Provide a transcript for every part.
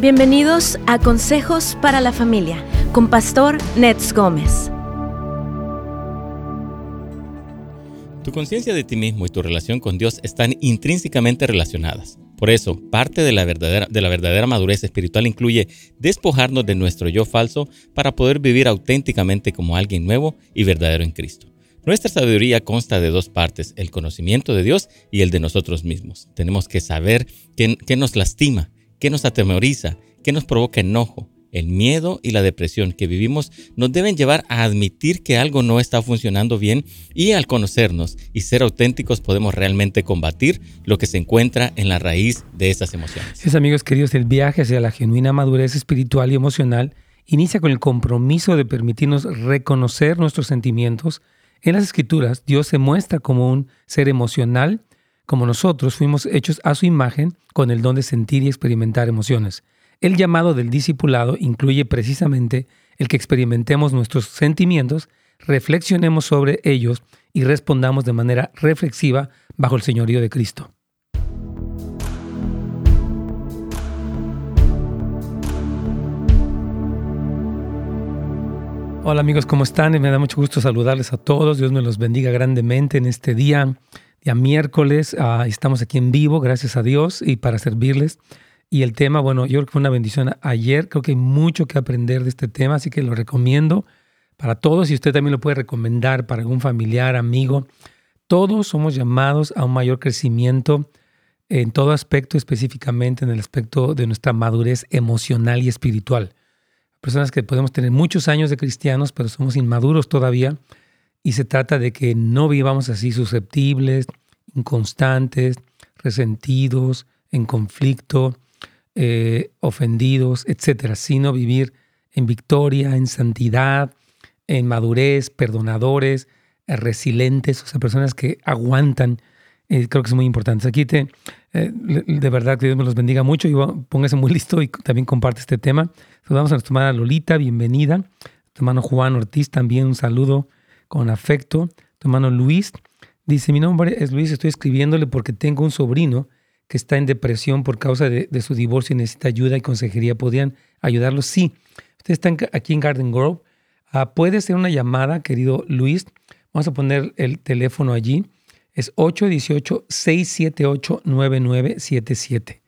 Bienvenidos a Consejos para la Familia con Pastor Nets Gómez. Tu conciencia de ti mismo y tu relación con Dios están intrínsecamente relacionadas. Por eso, parte de la, verdadera, de la verdadera madurez espiritual incluye despojarnos de nuestro yo falso para poder vivir auténticamente como alguien nuevo y verdadero en Cristo. Nuestra sabiduría consta de dos partes, el conocimiento de Dios y el de nosotros mismos. Tenemos que saber qué nos lastima, qué nos atemoriza, qué nos provoca enojo. El miedo y la depresión que vivimos nos deben llevar a admitir que algo no está funcionando bien y al conocernos y ser auténticos podemos realmente combatir lo que se encuentra en la raíz de esas emociones. Es amigos queridos, el viaje hacia la genuina madurez espiritual y emocional inicia con el compromiso de permitirnos reconocer nuestros sentimientos. En las escrituras, Dios se muestra como un ser emocional como nosotros fuimos hechos a su imagen con el don de sentir y experimentar emociones. El llamado del discipulado incluye precisamente el que experimentemos nuestros sentimientos, reflexionemos sobre ellos y respondamos de manera reflexiva bajo el señorío de Cristo. Hola amigos, ¿cómo están? Me da mucho gusto saludarles a todos. Dios me los bendiga grandemente en este día ya miércoles. Ah, estamos aquí en vivo, gracias a Dios, y para servirles. Y el tema, bueno, yo creo que fue una bendición ayer. Creo que hay mucho que aprender de este tema, así que lo recomiendo para todos y usted también lo puede recomendar para algún familiar, amigo. Todos somos llamados a un mayor crecimiento en todo aspecto, específicamente en el aspecto de nuestra madurez emocional y espiritual. Personas que podemos tener muchos años de cristianos, pero somos inmaduros todavía y se trata de que no vivamos así susceptibles, inconstantes, resentidos, en conflicto, eh, ofendidos, etcétera, sino vivir en victoria, en santidad, en madurez, perdonadores, eh, resilientes, o sea, personas que aguantan. Eh, creo que es muy importante. Aquí te, de verdad que Dios me los bendiga mucho y póngase muy listo y también comparte este tema. Saludamos a nuestra hermana Lolita, bienvenida. Tu hermano Juan Ortiz, también un saludo con afecto. Tu hermano Luis dice, mi nombre es Luis, estoy escribiéndole porque tengo un sobrino que está en depresión por causa de, su divorcio y necesita ayuda y consejería. ¿Podrían ayudarlo? Sí. Ustedes están aquí en Garden Grove. Ah, puede hacer una llamada, querido Luis. Vamos a poner el teléfono allí. Es 818-678-9977.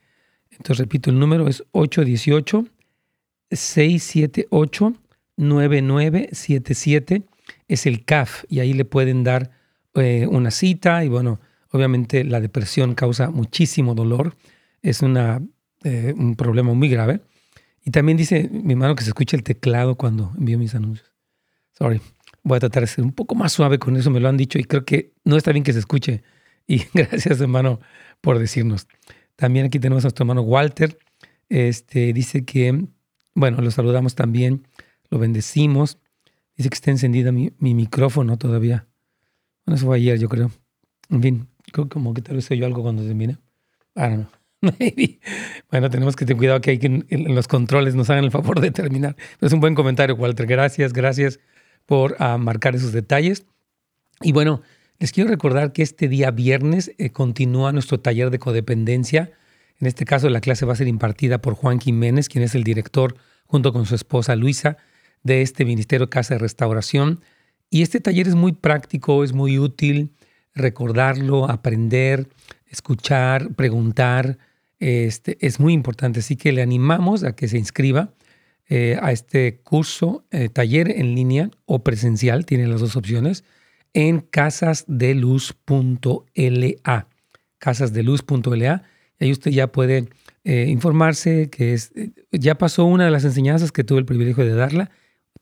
Entonces, repito, el número es 818-678-9977 es el CAF y ahí le pueden dar eh, una cita y bueno, obviamente la depresión causa muchísimo dolor, es una, eh, un problema muy grave. Y también dice mi hermano que se escucha el teclado cuando envío mis anuncios. Sorry, voy a tratar de ser un poco más suave con eso, me lo han dicho y creo que no está bien que se escuche. Y gracias hermano por decirnos. También aquí tenemos a nuestro hermano Walter. Este, dice que, bueno, lo saludamos también, lo bendecimos. Dice que está encendida mi, micrófono todavía. Bueno, eso fue ayer, yo creo. En fin, como que tal vez yo algo cuando termine. Ahora no. bueno, tenemos que tener cuidado que hay que en, los controles nos hagan el favor de terminar. es un buen comentario, Walter. Gracias, gracias por ah, marcar esos detalles. Y bueno, les quiero recordar que este día viernes eh, continúa nuestro taller de codependencia. En este caso, la clase va a ser impartida por Juan Jiménez, quien es el director, junto con su esposa Luisa de este Ministerio Casa de Restauración. Y este taller es muy práctico, es muy útil recordarlo, aprender, escuchar, preguntar. Este, es muy importante, así que le animamos a que se inscriba eh, a este curso, eh, taller en línea o presencial, tiene las dos opciones, en casasdeluz.la. Casasdeluz.la. Ahí usted ya puede eh, informarse que es, ya pasó una de las enseñanzas que tuve el privilegio de darla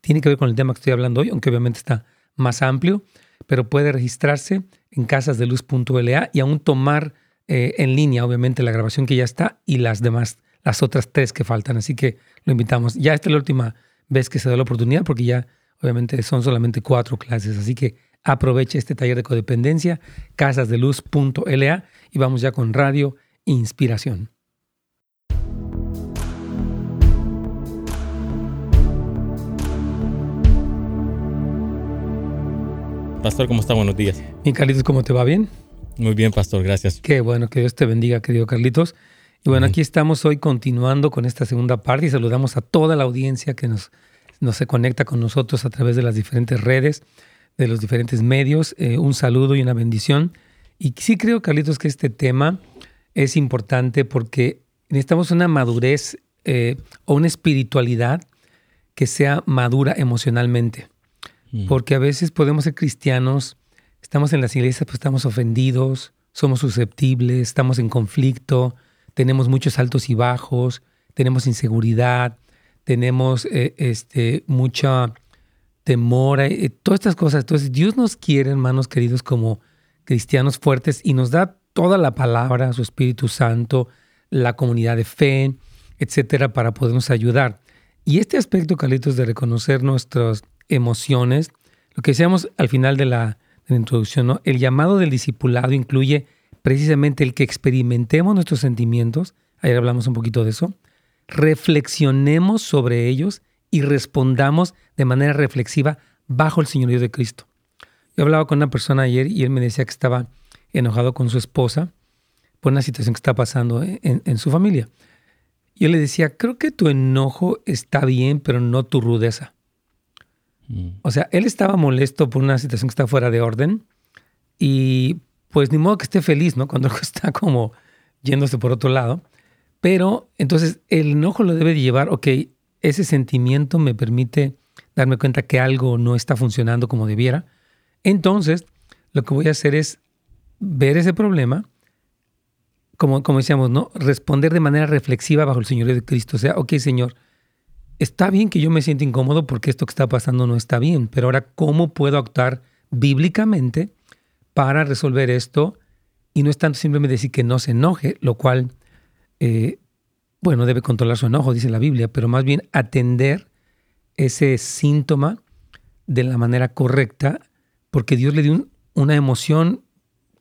tiene que ver con el tema que estoy hablando hoy, aunque obviamente está más amplio, pero puede registrarse en casasdeluz.la y aún tomar eh, en línea, obviamente, la grabación que ya está y las demás, las otras tres que faltan. Así que lo invitamos. Ya esta es la última vez que se da la oportunidad porque ya, obviamente, son solamente cuatro clases. Así que aproveche este taller de codependencia, casasdeluz.la y vamos ya con Radio Inspiración. Pastor, ¿cómo está? Buenos días. Mi Carlitos, ¿cómo te va? ¿Bien? Muy bien, Pastor, gracias. Qué bueno, que Dios te bendiga, querido Carlitos. Y bueno, aquí estamos hoy continuando con esta segunda parte y saludamos a toda la audiencia que nos, nos se conecta con nosotros a través de las diferentes redes, de los diferentes medios. Eh, un saludo y una bendición. Y sí creo, Carlitos, que este tema es importante porque necesitamos una madurez eh, o una espiritualidad que sea madura emocionalmente. Mm. Porque a veces podemos ser cristianos, estamos en las iglesias, pues estamos ofendidos, somos susceptibles, estamos en conflicto, tenemos muchos altos y bajos, tenemos inseguridad, tenemos eh, este, mucha temor, eh, todas estas cosas. Entonces Dios nos quiere, hermanos queridos, como cristianos fuertes y nos da toda la palabra, su Espíritu Santo, la comunidad de fe, etcétera, para podernos ayudar. Y este aspecto, Carlitos, de reconocer nuestras emociones, lo que decíamos al final de la, introducción, el llamado del discipulado incluye precisamente el que experimentemos nuestros sentimientos, ayer hablamos un poquito de eso, reflexionemos sobre ellos y respondamos de manera reflexiva bajo el señorío de Cristo. Yo hablaba con una persona ayer y él me decía que estaba enojado con su esposa por una situación que está pasando en, su familia. Yo le decía, creo que tu enojo está bien, pero no tu rudeza. Mm. O sea, él estaba molesto por una situación que está fuera de orden y pues ni modo que esté feliz, ¿no? Cuando está como yéndose por otro lado. Pero entonces el enojo lo debe de llevar, ok, ese sentimiento me permite darme cuenta que algo no está funcionando como debiera. Entonces, lo que voy a hacer es ver ese problema, como, como decíamos, ¿no? Responder de manera reflexiva bajo el Señorío de Cristo. O sea, ok, Señor, está bien que yo me sienta incómodo porque esto que está pasando no está bien, pero ahora, ¿cómo puedo actuar bíblicamente para resolver esto? Y no es tanto simplemente decir que no se enoje, lo cual, eh, bueno, debe controlar su enojo, dice la Biblia, pero más bien atender ese síntoma de la manera correcta, porque Dios le dio una emoción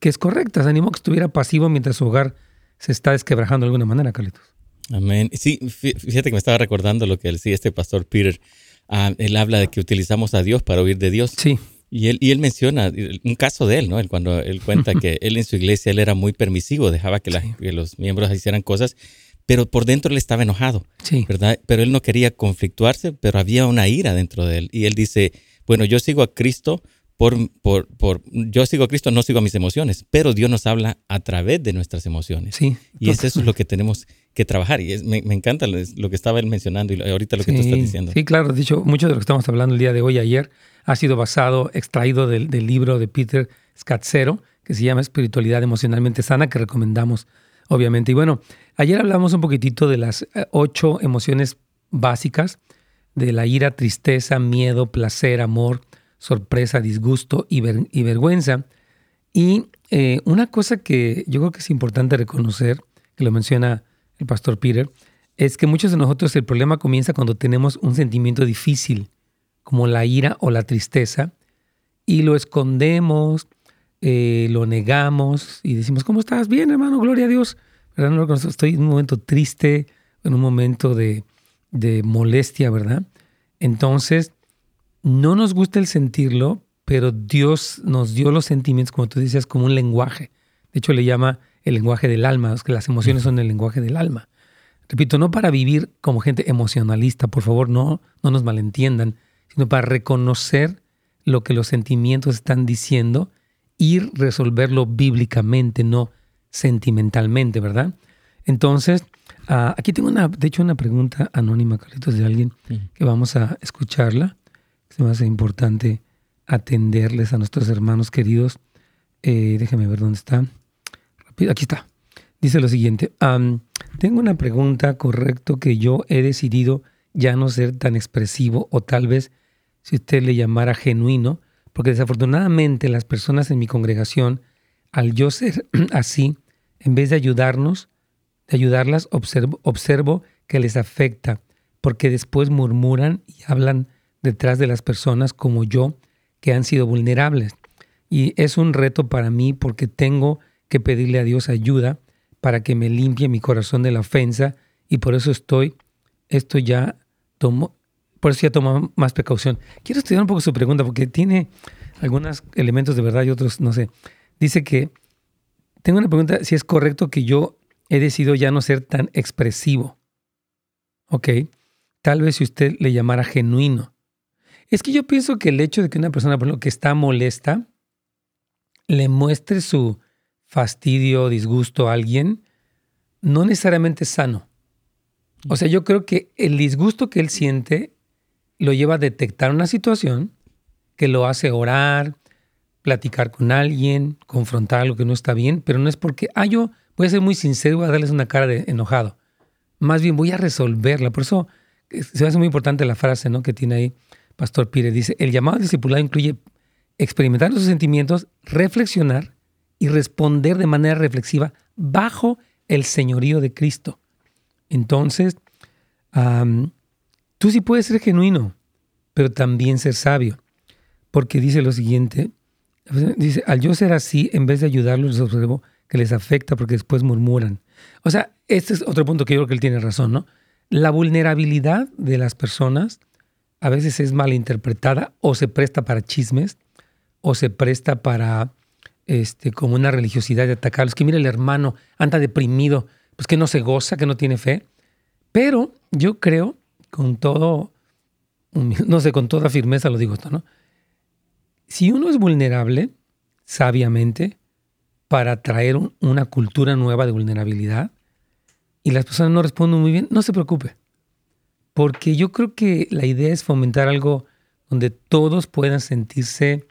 que es correcta. Se animó que estuviera pasivo mientras su hogar se está desquebrajando de alguna manera, Carlitos. Amén. Sí, fíjate que me estaba recordando lo que decía este pastor Peter. Ah, él habla de que utilizamos a Dios para oír de Dios. Sí. Y él, y él menciona un caso de él, ¿no? Él, cuando él cuenta que él en su iglesia él era muy permisivo, dejaba que, que, los miembros hicieran cosas, pero por dentro él estaba enojado, sí. ¿verdad? Pero él no quería conflictuarse, pero había una ira dentro de él. Y él dice, bueno, yo sigo a Cristo por, por, por, yo sigo a Cristo, no sigo a mis emociones, pero Dios nos habla a través de nuestras emociones. Sí. Y eso es lo que tenemos que trabajar. Y me, me, encanta lo que estaba él mencionando y ahorita lo que tú estás diciendo. Sí, claro. De hecho, mucho de lo que estamos hablando el día de hoy, ayer, ha sido basado, extraído del, del libro de Peter Scazzero, que se llama Espiritualidad Emocionalmente Sana, que recomendamos, obviamente. Y bueno, ayer hablamos un poquitito de las eh, ocho emociones básicas, de la ira, tristeza, miedo, placer, amor, sorpresa, disgusto y, vergüenza. Y eh, una cosa que yo creo que es importante reconocer, que lo menciona el pastor Peter, es que muchos de nosotros el problema comienza cuando tenemos un sentimiento difícil, como la ira o la tristeza, y lo escondemos, eh, lo negamos y decimos, ¿cómo estás? Bien, hermano, gloria a Dios. ¿Verdad? Estoy en un momento triste, en un momento de, de molestia, ¿verdad? Entonces, no nos gusta el sentirlo, pero Dios nos dio los sentimientos, como tú dices, como un lenguaje. De hecho, le llama el lenguaje del alma, que las emociones son el lenguaje del alma. Repito, no para vivir como gente emocionalista, por favor, no, no nos malentiendan, sino para reconocer lo que los sentimientos están diciendo y resolverlo bíblicamente, no sentimentalmente, ¿verdad? Entonces, ah, aquí tengo una, de hecho, una pregunta anónima, Carlitos, de alguien que vamos a escucharla se me hace importante atenderles a nuestros hermanos queridos. Eh, déjame ver dónde está. Aquí está. Dice lo siguiente. tengo una pregunta, correcto, que yo he decidido ya no ser tan expresivo o tal vez si usted le llamara genuino, porque desafortunadamente las personas en mi congregación, al yo ser así, en vez de ayudarnos, de ayudarlas, observo, observo que les afecta, porque después murmuran y hablan detrás de las personas como yo que han sido vulnerables. Y es un reto para mí porque tengo que pedirle a Dios ayuda para que me limpie mi corazón de la ofensa y por eso estoy, esto ya tomo, por eso ya tomo más precaución. Quiero estudiar un poco su pregunta porque tiene algunos elementos de verdad y otros no sé. Dice que, tengo una pregunta, si es correcto que yo he decidido ya no ser tan expresivo. Ok, tal vez si usted le llamara genuino. Es que yo pienso que el hecho de que una persona, por ejemplo, que está molesta, le muestre su fastidio, disgusto a alguien, no necesariamente es sano. O sea, yo creo que el disgusto que él siente lo lleva a detectar una situación que lo hace orar, platicar con alguien, confrontar algo que no está bien, pero no es porque, ah, yo voy a ser muy sincero voy a darles una cara de enojado. Más bien voy a resolverla. Por eso eh, se me hace muy importante la frase ¿no? que tiene ahí Pastor Pire. Dice, el llamado discipulado incluye experimentar sus sentimientos, reflexionar y responder de manera reflexiva bajo el señorío de Cristo. Entonces, tú sí puedes ser genuino, pero también ser sabio, porque dice lo siguiente, dice, al yo ser así, en vez de ayudarlos, les observo que les afecta porque después murmuran. O sea, este es otro punto que yo creo que él tiene razón, ¿no? La vulnerabilidad de las personas a veces es malinterpretada o se presta para chismes o se presta para este, como una religiosidad de atacarlos. Que mira, el hermano anda deprimido, pues que no se goza, que no tiene fe. Pero yo creo, con todo, no sé, con toda firmeza lo digo esto, ¿no? Si uno es vulnerable, sabiamente, para traer una cultura nueva de vulnerabilidad, y las personas no responden muy bien, no se preocupe. Porque yo creo que la idea es fomentar algo donde todos puedan sentirse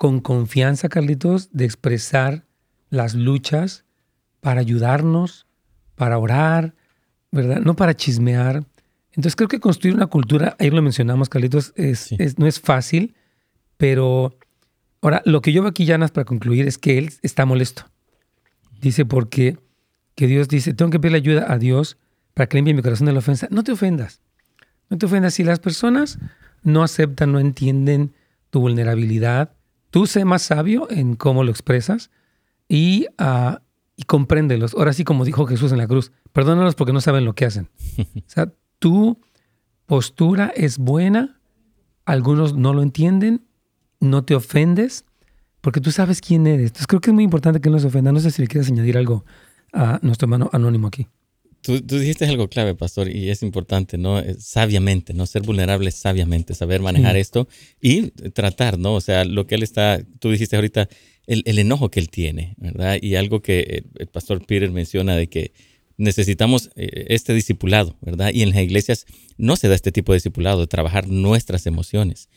con confianza, Carlitos, de expresar las luchas para ayudarnos, para orar, ¿verdad? No para chismear. Entonces creo que construir una cultura, ahí lo mencionamos, Carlitos, es, no es fácil, pero ahora lo que yo veo aquí, Janas, para concluir, es que él está molesto. Dice, porque que Dios dice, tengo que pedirle ayuda a Dios para que limpie mi corazón de la ofensa. No te ofendas, no te ofendas. Si las personas no aceptan, no entienden tu vulnerabilidad, Tú sé más sabio en cómo lo expresas y, uh, y compréndelos. Ahora sí, como dijo Jesús en la cruz, perdónalos porque no saben lo que hacen. O sea, tu postura es buena, algunos no lo entienden, no te ofendes, porque tú sabes quién eres. Entonces creo que es muy importante que no se ofenda. No sé si le quieres añadir algo a nuestro hermano anónimo aquí. Tú, dijiste algo clave, pastor, y es importante, ¿no? Eh, sabiamente, ¿no? Ser vulnerable sabiamente, saber manejar esto y tratar, ¿no? O sea, lo que él está, tú dijiste ahorita, el, el enojo que él tiene, ¿verdad? Y algo que el pastor Peter menciona de que necesitamos eh, este discipulado, ¿verdad? Y en las iglesias no se da este tipo de discipulado, de trabajar nuestras emociones.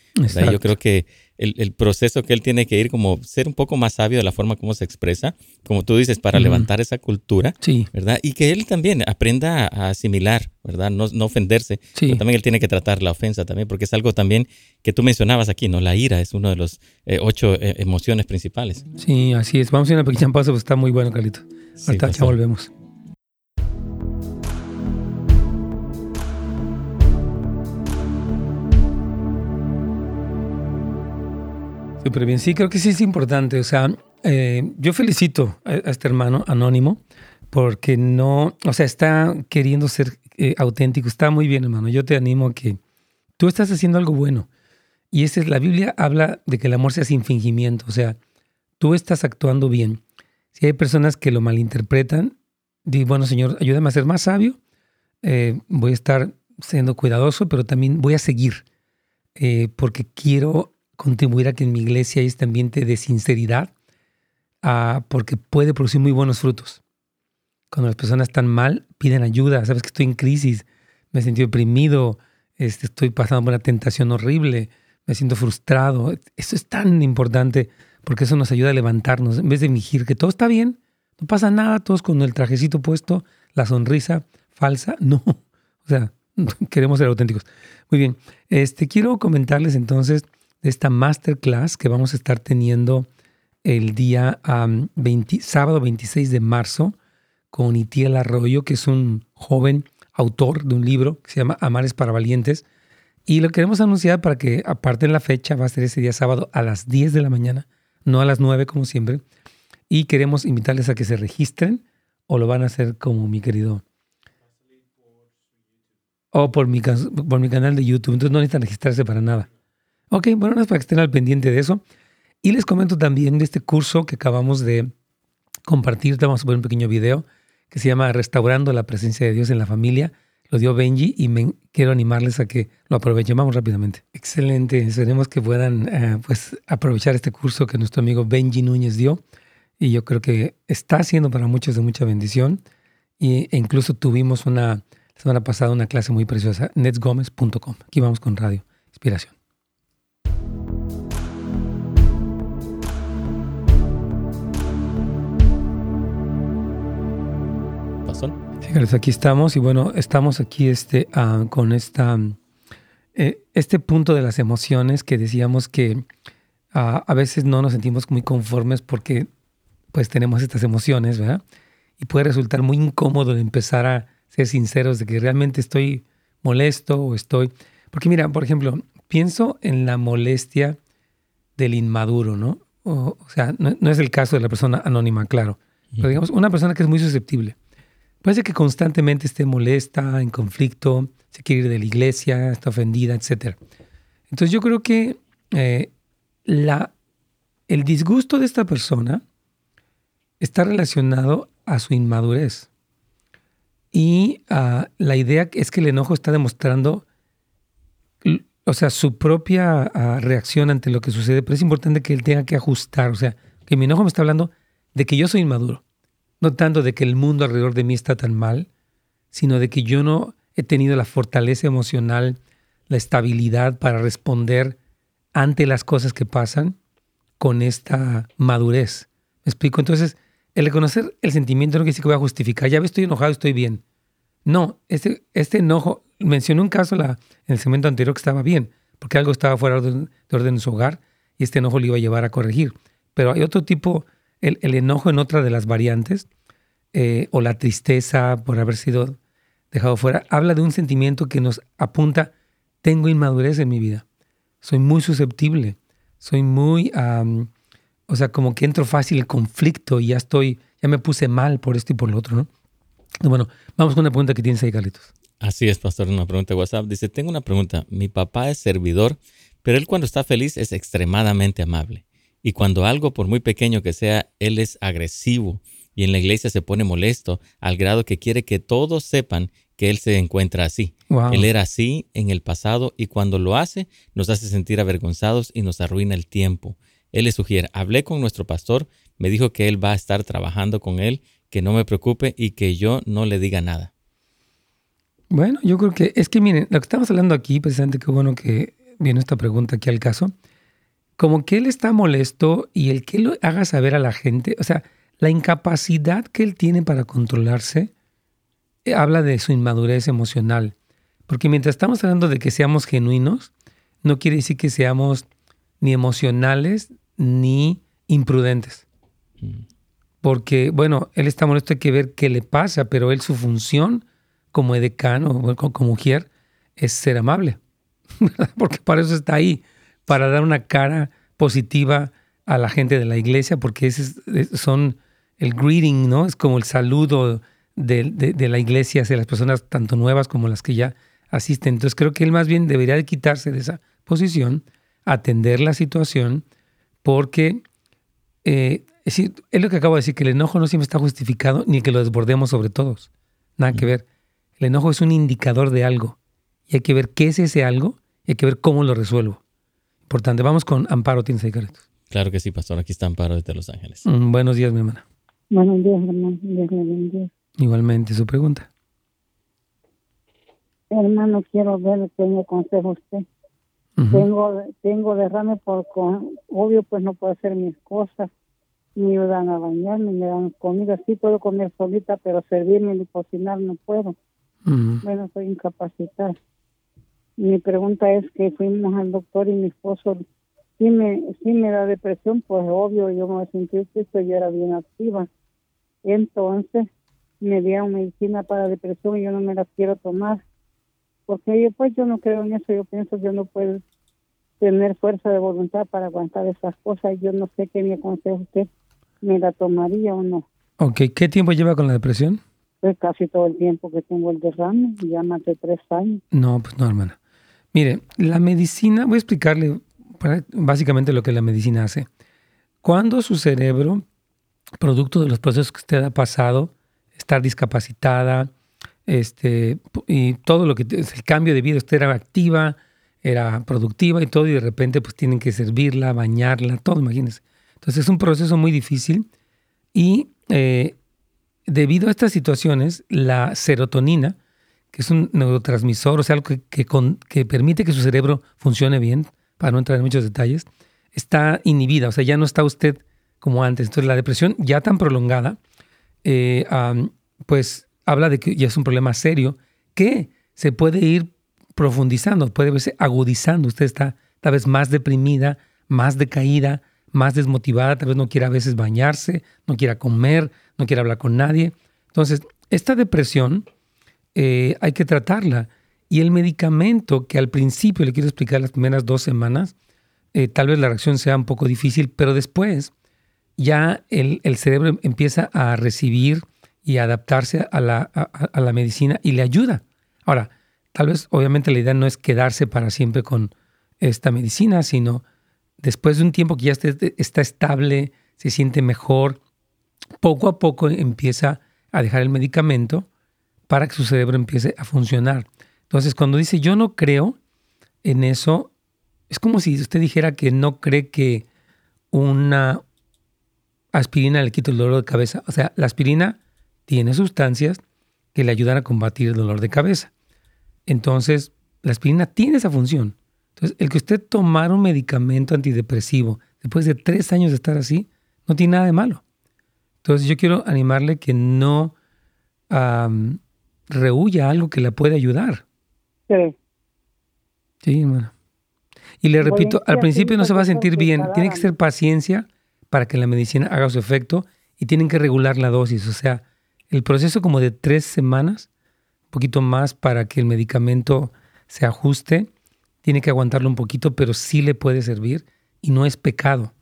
Yo creo que el, proceso que él tiene que ir como ser un poco más sabio de la forma como se expresa, como tú dices, para levantar esa cultura, sí. ¿verdad? Y que él también aprenda a asimilar, ¿verdad? No, no ofenderse, pero también él tiene que tratar la ofensa también, porque es algo también que tú mencionabas aquí, ¿no? La ira es una de las eh, ocho eh, emociones principales. Sí, así es. Vamos a ir a una pequeña pausa, pues está muy bueno, Carlito. Ahorita ya volvemos. Súper bien, sí, creo que sí es importante. O sea, eh, yo felicito a, este hermano anónimo porque no, o sea, está queriendo ser eh, auténtico. Está muy bien, hermano. Yo te animo a que tú estás haciendo algo bueno. Y esta es, la Biblia habla de que el amor sea sin fingimiento. O sea, tú estás actuando bien. Si hay personas que lo malinterpretan, di, bueno, Señor, ayúdame a ser más sabio. Eh, voy a estar siendo cuidadoso, pero también voy a seguir. porque quiero contribuir a que en mi iglesia hay este ambiente de sinceridad, ah, porque puede producir muy buenos frutos. Cuando las personas están mal, piden ayuda, sabes que estoy en crisis, me he sentido deprimido, este, estoy pasando por una tentación horrible, me siento frustrado. Eso es tan importante porque eso nos ayuda a levantarnos en vez de fingir que todo está bien, no pasa nada, todos con el trajecito puesto, la sonrisa falsa. No, o sea, queremos ser auténticos. Muy bien, este, quiero comentarles entonces de esta masterclass que vamos a estar teniendo el día sábado 26 de marzo con Itiel Arroyo, que es un joven autor de un libro que se llama Amares para Valientes. Y lo queremos anunciar para que aparte en la fecha, va a ser ese día sábado a las 10 de la mañana, no a las 9 como siempre. Y queremos invitarles a que se registren o lo van a hacer como mi querido. O por mi, por mi canal de YouTube. Entonces no necesitan registrarse para nada. Ok, bueno, es para que estén al pendiente de eso. Y les comento también de este curso que acabamos de compartir, te vamos a poner un pequeño video, que se llama Restaurando la Presencia de Dios en la Familia. Lo dio Benji y me quiero animarles a que lo aprovechen. Vamos rápidamente. Excelente. Esperemos que puedan eh, pues, aprovechar este curso que nuestro amigo Benji Núñez dio. Y yo creo que está siendo para muchos de mucha bendición. Y, e incluso tuvimos una, semana pasada una clase muy preciosa, netsgomez.com. Aquí vamos con Radio Inspiración. Aquí estamos y bueno, estamos aquí este, ah, con esta, eh, este punto de las emociones que decíamos que ah, a veces no nos sentimos muy conformes porque pues tenemos estas emociones, ¿verdad? Y puede resultar muy incómodo de empezar a ser sinceros de que realmente estoy molesto o estoy... Porque mira, por ejemplo, pienso en la molestia del inmaduro, ¿no? O, sea, no, no, es el caso de la persona anónima, claro. Pero digamos, una persona que es muy susceptible Puede ser que constantemente esté molesta, en conflicto, se quiere ir de la iglesia, está ofendida, etc. Entonces yo creo que eh, la, el disgusto de esta persona está relacionado a su inmadurez. Y uh, la idea es que el enojo está demostrando, o sea, su propia uh, reacción ante lo que sucede, pero es importante que él tenga que ajustar, o sea, que mi enojo me está hablando de que yo soy inmaduro no tanto de que el mundo alrededor de mí está tan mal, sino de que yo no he tenido la fortaleza emocional, la estabilidad para responder ante las cosas que pasan con esta madurez. ¿Me explico? Entonces, el reconocer el sentimiento no quiere decir que voy a justificar, ya estoy enojado, estoy bien. No, este, este enojo, mencioné un caso la, en el segmento anterior que estaba bien, porque algo estaba fuera de, orden en su hogar y este enojo le iba a llevar a corregir. Pero hay otro tipo el, enojo en otra de las variantes, eh, o la tristeza por haber sido dejado fuera, habla de un sentimiento que nos apunta, tengo inmadurez en mi vida, soy muy susceptible, soy muy, o sea, como que entro fácil el conflicto y ya estoy, ya me puse mal por esto y por lo otro, ¿no? Bueno, vamos con una pregunta que tienes ahí, Carlitos. Así es, pastor, una pregunta de WhatsApp. Dice, tengo una pregunta. Mi papá es servidor, pero él cuando está feliz es extremadamente amable. Y cuando algo, por muy pequeño que sea, él es agresivo y en la iglesia se pone molesto al grado que quiere que todos sepan que él se encuentra así. Él era así en el pasado y cuando lo hace nos hace sentir avergonzados y nos arruina el tiempo. Él le sugiere, hablé con nuestro pastor, me dijo que él va a estar trabajando con él, que no me preocupe y que yo no le diga nada. Bueno, yo creo que es que miren, lo que estamos hablando aquí, precisamente qué bueno que viene esta pregunta aquí al caso, como que él está molesto y el que lo haga saber a la gente, o sea, la incapacidad que él tiene para controlarse eh, habla de su inmadurez emocional. Porque mientras estamos hablando de que seamos genuinos, no quiere decir que seamos ni emocionales ni imprudentes. Porque, bueno, él está molesto, hay que ver qué le pasa, pero él su función como edecano o como mujer es ser amable. Porque para eso está ahí para dar una cara positiva a la gente de la iglesia, porque ese son el greeting, ¿no? Es como el saludo de, la iglesia hacia las personas tanto nuevas como las que ya asisten. Entonces creo que él más bien debería de quitarse de esa posición, atender la situación, porque eh, es, es, lo que acabo de decir, que el enojo no siempre está justificado ni que lo desbordemos sobre todos. Nada que ver. El enojo es un indicador de algo y hay que ver qué es ese algo y hay que ver cómo lo resuelvo. Importante. Vamos con Amparo, ¿tienes ahí, Claro que sí, pastor. Aquí está Amparo desde Los Ángeles. Mm, buenos días, mi hermana. Buenos días, hermano. Dios le bendiga. Igualmente, su pregunta. Hermano, quiero ver que me aconseja usted. Tengo tengo derrame por obvio pues no puedo hacer mis cosas me ayudan a bañarme me dan comida sí puedo comer solita pero servirme ni cocinar no puedo bueno soy incapacitada mi pregunta es que fuimos al doctor y mi esposo sí me, sí me da depresión, pues obvio, yo me sentí que yo era bien activa. Entonces me dieron medicina para depresión y yo no me la quiero tomar. Porque yo, pues yo no creo en eso, yo pienso que yo no puedo tener fuerza de voluntad para aguantar esas cosas. Yo no sé qué me aconseja usted, ¿me la tomaría o no? Ok, ¿qué tiempo lleva con la depresión? Pues casi todo el tiempo que tengo el derrame, ya más de tres años. No, pues no, hermana. Mire, la medicina, voy a explicarle básicamente lo que la medicina hace. Cuando su cerebro, producto de los procesos que usted ha pasado estar discapacitada, este, y todo lo que, el cambio de vida, usted era activa, era productiva y todo, y de repente pues tienen que servirla, bañarla, todo, imagínense. Entonces es un proceso muy difícil y eh, debido a estas situaciones, la serotonina, que es un neurotransmisor, o sea, algo que, permite que su cerebro funcione bien, para no entrar en muchos detalles, está inhibida, o sea, ya no está usted como antes. Entonces la depresión ya tan prolongada, eh, pues habla de que ya es un problema serio que se puede ir profundizando, puede verse agudizando. Usted está tal vez más deprimida, más decaída, más desmotivada, tal vez no quiera a veces bañarse, no quiera comer, no quiera hablar con nadie. Entonces, esta depresión eh, hay que tratarla. Y el medicamento que al principio le quiero explicar las primeras dos semanas, eh, tal vez la reacción sea un poco difícil, pero después ya el, cerebro empieza a recibir y adaptarse a la, a la medicina y le ayuda. Ahora, tal vez obviamente la idea no es quedarse para siempre con esta medicina, sino después de un tiempo que ya está estable, se siente mejor, poco a poco empieza a dejar el medicamento para que su cerebro empiece a funcionar. Entonces, cuando dice yo no creo en eso, es como si usted dijera que no cree que una aspirina le quita el dolor de cabeza. O sea, la aspirina tiene sustancias que le ayudan a combatir el dolor de cabeza. Entonces, la aspirina tiene esa función. Entonces, el que usted tomara un medicamento antidepresivo después de tres años de estar así, no tiene nada de malo. Entonces, yo quiero animarle que no rehuya algo que le puede ayudar. Sí. Sí, hermano. Y le repito, al principio no se va a sentir bien. Tiene que ser paciencia para que la medicina haga su efecto y tienen que regular la dosis. O sea, el proceso como de tres semanas, un poquito más para que el medicamento se ajuste. Tiene que aguantarlo un poquito, pero sí le puede servir y no es pecado.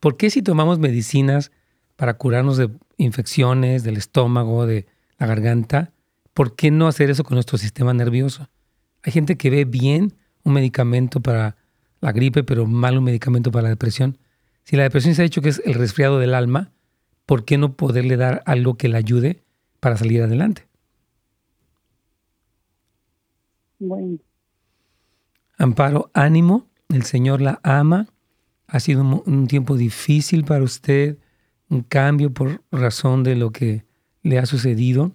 ¿Por qué si tomamos medicinas para curarnos de infecciones del estómago, de la garganta, ¿por qué no hacer eso con nuestro sistema nervioso? Hay gente que ve bien un medicamento para la gripe, pero mal un medicamento para la depresión. Si la depresión se ha dicho que es el resfriado del alma, ¿por qué no poderle dar algo que le ayude para salir adelante? Bueno. Amparo, ánimo, el Señor la ama. Ha sido un, tiempo difícil para usted, un cambio por razón de lo que le ha sucedido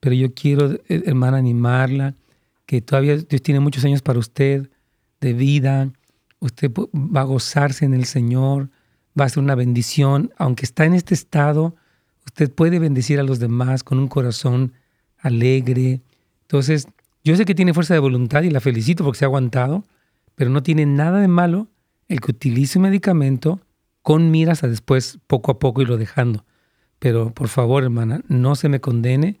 pero yo quiero, eh, hermana, animarla, que todavía Dios tiene muchos años para usted de vida, usted va a gozarse en el Señor, va a ser una bendición, aunque está en este estado, usted puede bendecir a los demás con un corazón alegre. Entonces, yo sé que tiene fuerza de voluntad y la felicito porque se ha aguantado, pero no tiene nada de malo el que utilice un medicamento con miras a después poco a poco irlo dejando. Pero por favor, hermana, no se me condene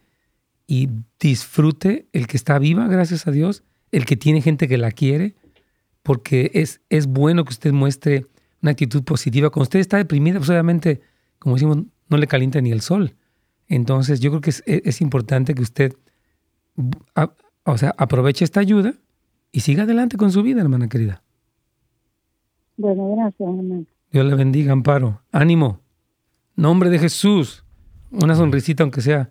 y disfrute el que está viva, gracias a Dios, el que tiene gente que la quiere, porque es, es bueno que usted muestre una actitud positiva. Cuando usted está deprimida, pues obviamente, como decimos, no le calienta ni el sol. Entonces, yo creo que es, importante que usted o sea, aproveche esta ayuda y siga adelante con su vida, hermana querida. Bueno, gracias, hermano. Dios le bendiga, Amparo. Ánimo. Nombre de Jesús. Una sonrisita, aunque sea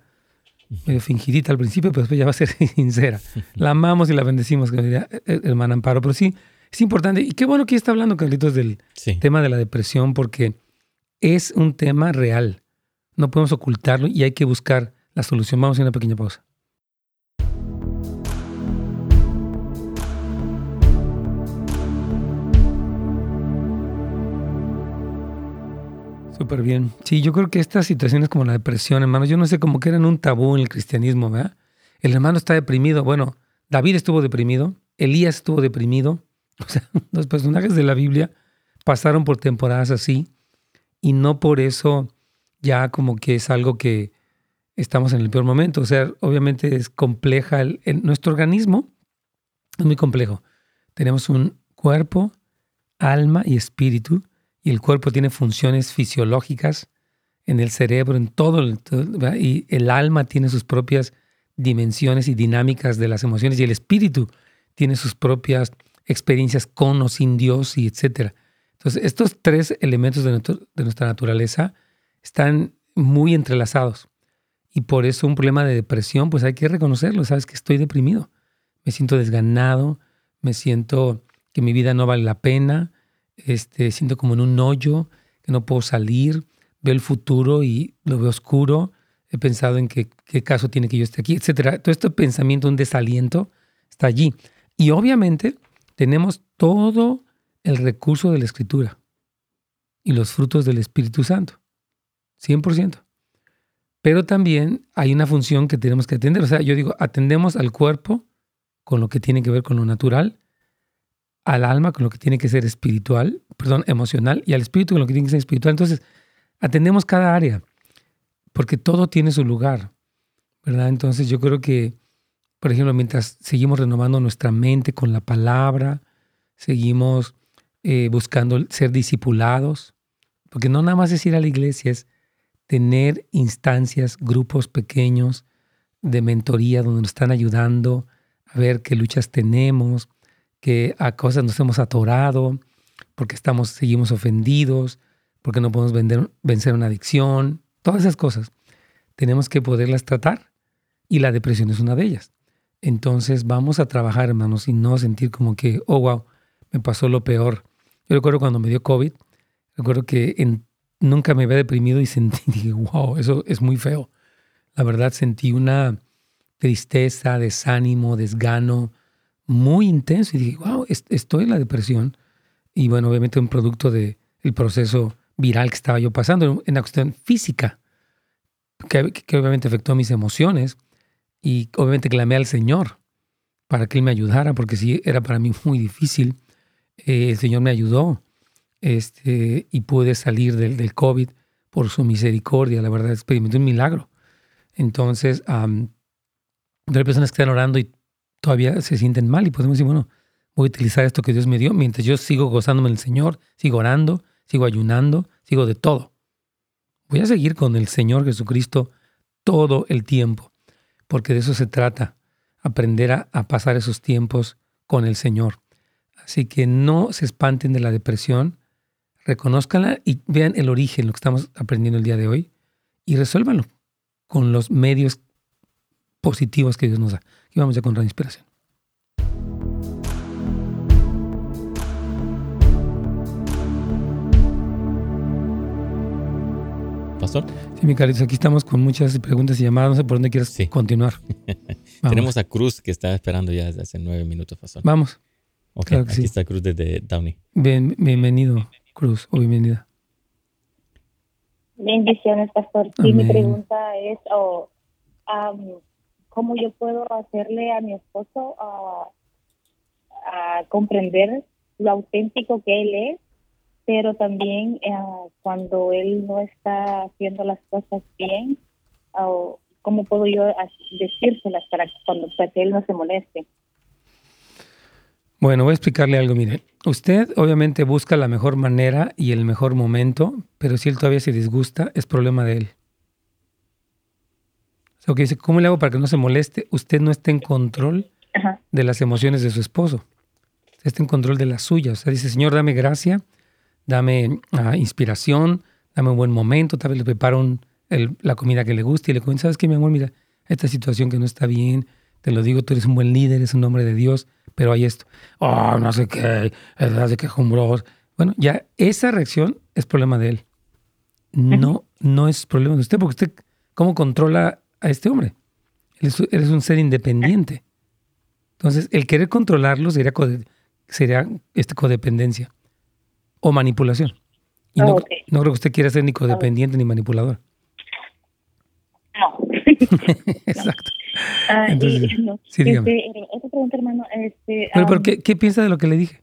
medio fingidita al principio, pero después ya va a ser sincera. La amamos y la bendecimos, eh, eh, hermana Amparo. Pero sí, es importante. Y qué bueno que está hablando, Carlitos, del tema de la depresión, porque es un tema real. No podemos ocultarlo y hay que buscar la solución. Vamos a una pequeña pausa. Súper bien. Sí, yo creo que estas situaciones como la depresión, hermano, yo no sé cómo que eran un tabú en el cristianismo, ¿verdad? El hermano está deprimido. Bueno, David estuvo deprimido, Elías estuvo deprimido. O sea, los personajes de la Biblia pasaron por temporadas así y no por eso ya como que es algo que estamos en el peor momento. O sea, obviamente es compleja. nuestro organismo es muy complejo. Tenemos un cuerpo, alma y espíritu y el cuerpo tiene funciones fisiológicas en el cerebro, en todo, y el alma tiene sus propias dimensiones y dinámicas de las emociones y el espíritu tiene sus propias experiencias con o sin Dios y etcétera. Entonces, estos tres elementos de, nuestra naturaleza están muy entrelazados. y por eso un problema de depresión, pues hay que reconocerlo, sabes que estoy deprimido, me siento desganado, me siento que mi vida no vale la pena, este, siento como en un hoyo, que no puedo salir, veo el futuro y lo veo oscuro, he pensado en qué caso tiene que yo esté aquí, etcétera. Todo este pensamiento, un desaliento, está allí. Y obviamente tenemos todo el recurso de la escritura y los frutos del Espíritu Santo, 100%. Pero también hay una función que tenemos que atender. O sea, yo digo, atendemos al cuerpo con lo que tiene que ver con lo natural, al alma con lo que tiene que ser espiritual, perdón, emocional, y al espíritu con lo que tiene que ser espiritual. Entonces, atendemos cada área, porque todo tiene su lugar, ¿verdad? Entonces, yo creo que, por ejemplo, mientras seguimos renovando nuestra mente con la palabra, seguimos eh, buscando ser discipulados, porque no nada más es ir a la iglesia, es tener instancias, grupos pequeños de mentoría donde nos están ayudando a ver qué luchas tenemos, qué a cosas nos hemos atorado, porque estamos, seguimos ofendidos, porque no podemos vender, vencer una adicción, todas esas cosas. Tenemos que poderlas tratar y la depresión es una de ellas. Entonces vamos a trabajar, hermanos, y no sentir como que, oh, wow, me pasó lo peor. Yo recuerdo cuando me dio COVID, recuerdo que en nunca me había deprimido y sentí, dije, wow, eso es muy feo. La verdad sentí una tristeza, desánimo, desgano muy intenso y dije, wow, estoy en la depresión. Y bueno, obviamente un producto del proceso viral que estaba yo pasando, en la cuestión física, que, que obviamente afectó mis emociones y obviamente clamé al Señor para que Él me ayudara, porque sí, era para mí muy difícil. Eh, el Señor me ayudó este, y pude salir del, del, COVID por su misericordia. La verdad, experimenté un milagro. Entonces, hay personas que están orando y todavía se sienten mal y podemos decir, bueno, voy a utilizar esto que Dios me dio mientras yo sigo gozándome el Señor, sigo orando, sigo ayunando, sigo de todo. Voy a seguir con el Señor Jesucristo todo el tiempo, porque de eso se trata, aprender a, a pasar esos tiempos con el Señor. Así que no se espanten de la depresión, reconozcanla y vean el origen, lo que estamos aprendiendo el día de hoy, y resuélvanlo con los medios positivos que Dios nos da. Y vamos ya con la inspiración. Pastor. Sí, mi cariño, aquí estamos con muchas preguntas y llamadas. No sé por dónde quieres continuar. Tenemos a Cruz que está esperando ya desde hace nueve minutos, Pastor. Vamos. Ok, aquí está Cruz desde Downey. bienvenido. Cruz o bienvenida. Bendiciones, pastor. Sí, mi pregunta es, oh, ¿cómo yo puedo hacerle a mi esposo a comprender lo auténtico que él es, pero también eh, cuando él no está haciendo las cosas bien, ¿cómo puedo yo decírselas para, cuando, para que él no se moleste? Bueno, voy a explicarle algo. Mire, usted obviamente busca la mejor manera y el mejor momento, pero si él todavía se disgusta, es problema de él. Sea, que dice, ¿cómo le hago para que no se moleste? Usted no está en control de las emociones de su esposo. Usted está en control de las suyas. O sea, dice, Señor, dame gracia, dame ah, inspiración, dame un buen momento, tal vez le preparo la comida que le guste y le cuento, ¿sabes qué, mi amor? Mira, esta situación que no está bien, te lo digo, tú eres un buen líder, es un hombre de Dios, pero hay esto, oh, no sé qué, es de quejumbros. Bueno, ya esa reacción es problema de él. No, no es problema de usted, porque usted, ¿cómo controla a este hombre? Él es, un ser independiente. Entonces, el querer controlarlo sería, sería este, codependencia o manipulación. Y no, no, creo que usted quiera ser ni codependiente ni manipulador. No. Exacto. Ah, Entonces, sí, dígame. Este, otra pregunta, hermano. Este, Pero, um, ¿qué, ¿qué, piensa de lo que le dije?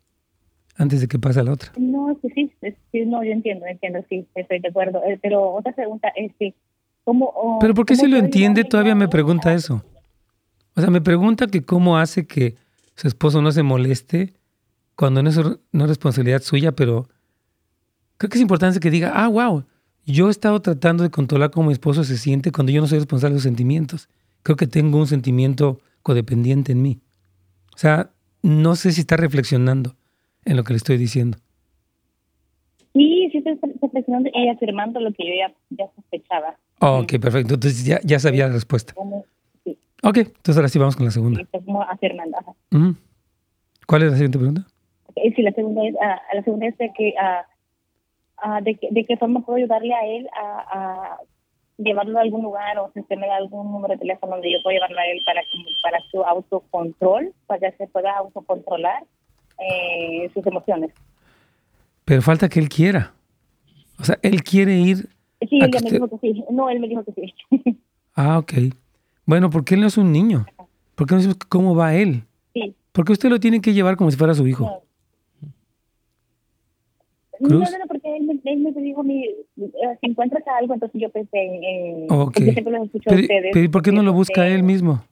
Antes de que pase la otra. No, sí, sí, no, yo entiendo, entiendo, sí, estoy de acuerdo. Eh, pero otra pregunta es, este, ¿cómo... Oh, Pero ¿por qué si lo entiende todavía me pregunta eso? O sea, me pregunta que cómo hace que su esposo no se moleste cuando no es, no es responsabilidad suya, pero creo que es importante que diga, ah, wow, yo he estado tratando de controlar cómo mi esposo se siente cuando yo no soy responsable de sus sentimientos. Creo que tengo un sentimiento codependiente en mí. O sea, no sé si está reflexionando en lo que le estoy diciendo. Sí, sí estoy reflexionando y afirmando lo que yo ya, sospechaba. ok, perfecto. Entonces ya, ya sabía la respuesta. Sí. Ok, entonces ahora sí vamos con la segunda. Sí, como a Fernanda. ¿Cuál es la siguiente pregunta? Sí, la segunda es, uh, la segunda es de que, uh, de, de qué forma puedo ayudarle a él a, llevarlo a algún lugar o si usted me da algún número de teléfono donde yo puedo llevarlo a él para, para su autocontrol, para que se pueda autocontrolar eh, sus emociones. Pero falta que él quiera. O sea, él quiere ir. Sí, él me dijo que sí. No, él me dijo que sí. ah, ok. Bueno, porque él no es un niño. ¿Por qué no sabemos cómo va él? Sí. Porque usted lo tiene que llevar como si fuera su hijo. No, no, no, porque él, me dijo, mi, eh, si encuentras algo, entonces yo pensé en... Ok. siempre los escucho a ustedes. Pero ¿por qué no lo busca él mismo?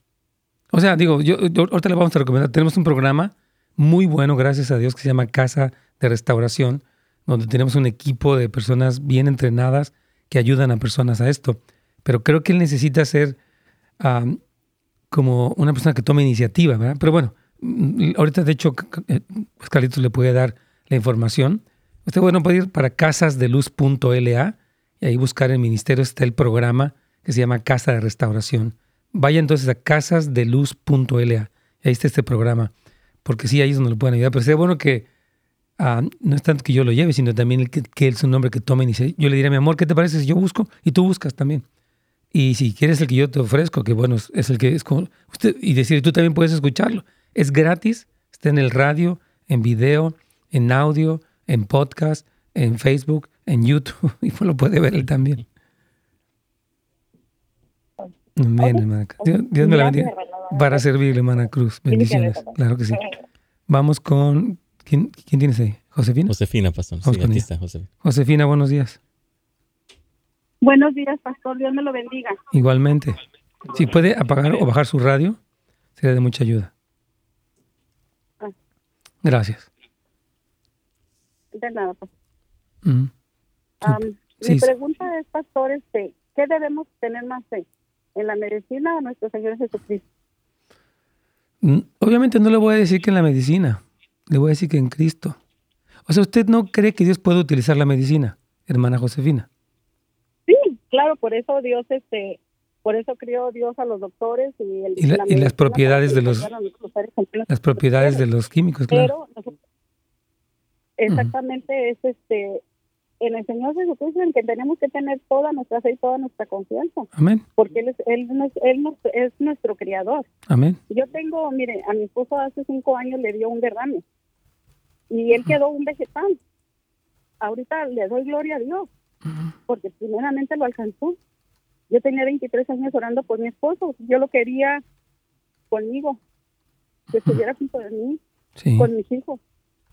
O sea, digo, yo, ahorita le vamos a recomendar, tenemos un programa muy bueno, gracias a Dios, que se llama Casa de Restauración, donde tenemos un equipo de personas bien entrenadas que ayudan a personas a esto. Pero creo que él necesita ser como una persona que tome iniciativa, ¿verdad? Pero bueno, mm, ahorita de hecho, pues Carlitos le puede dar la información Usted bueno puede ir para casasdeluz.la y ahí buscar en el ministerio está el programa que se llama Casa de Restauración. Vaya entonces a casasdeluz.la ahí está este programa, porque sí, ahí es donde lo pueden ayudar. Pero sería bueno que no es tanto que yo lo lleve, sino también que, que él es un hombre que tome iniciativa. Yo le diré, mi amor, ¿qué te parece si yo busco? Y tú buscas también. Y si quieres el que yo te ofrezco, que bueno, es el que es como usted, y decir, tú también puedes escucharlo. Es gratis, está en el radio, en video, en audio, en podcast, en Facebook, en YouTube, y pues lo puede ver él también. Amén, hermana. Dios, me la bendiga. Para servirle, hermana Cruz. Bendiciones. Claro que sí. Vamos con. ¿Quién, quién tienes ahí? ¿Josefina? Josefina, pastor. Sí, aquí está, Josefina. Josefina, buenos días. Buenos días, pastor. Dios me lo bendiga. Igualmente. Si puede apagar o bajar su radio, sería de mucha ayuda. Gracias de nada. Pues. mi pregunta es, pastor, este, ¿qué debemos tener más fe? ¿En la medicina o nuestro Señor Jesucristo? Mm, obviamente no le voy a decir que en la medicina, le voy a decir que en Cristo. O sea, ¿usted no cree que Dios puede utilizar la medicina, hermana Josefina? Sí, claro, por eso Dios, este, por eso crió Dios a los doctores y, y, las propiedades de los, las propiedades de los químicos, claro. Pero exactamente es este en el Señor Jesucristo en que tenemos que tener toda nuestra fe y toda nuestra confianza. Amén. Porque Él es, él, él es nuestro criador. Amén. Yo tengo, mire, a mi esposo hace cinco años le dio un derrame y él quedó un vegetal. Ahorita le doy gloria a Dios porque primeramente lo alcanzó. Yo tenía 23 años orando por mi esposo. Yo lo quería conmigo, que estuviera junto de mí, con mis hijos.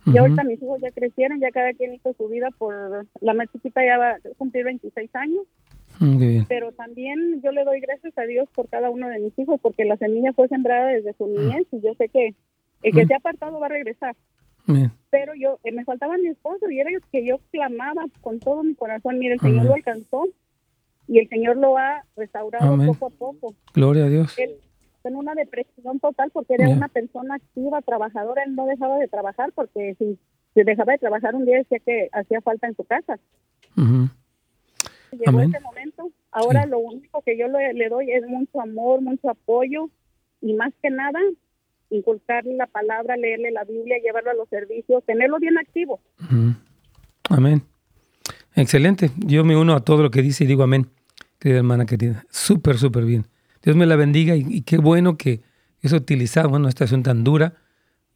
Y ahorita mis hijos ya crecieron, ya cada quien hizo su vida por... La más chiquita ya va a cumplir 26 años. Mm, Pero también yo le doy gracias a Dios por cada uno de mis hijos, porque la semilla fue sembrada desde su niñez y yo sé que el que se ha apartado va a regresar. Pero yo, eh, me faltaba mi esposo y era que yo clamaba con todo mi corazón. Mire, el Señor lo alcanzó y el Señor lo ha restaurado poco a poco. Gloria a Dios en una depresión total porque era una persona activa, trabajadora, él no dejaba de trabajar porque si, se dejaba de trabajar un día decía que hacía falta en su casa. Llegó ese momento, ahora lo único que yo le, doy es mucho amor, mucho apoyo y más que nada inculcarle la palabra, leerle la Biblia, llevarlo a los servicios, tenerlo bien activo. Amén. Excelente. Yo me uno a todo lo que dice y digo amén, querida hermana querida. Súper, súper bien. Dios me la bendiga y, qué bueno que es utilizado, bueno, esta situación tan dura,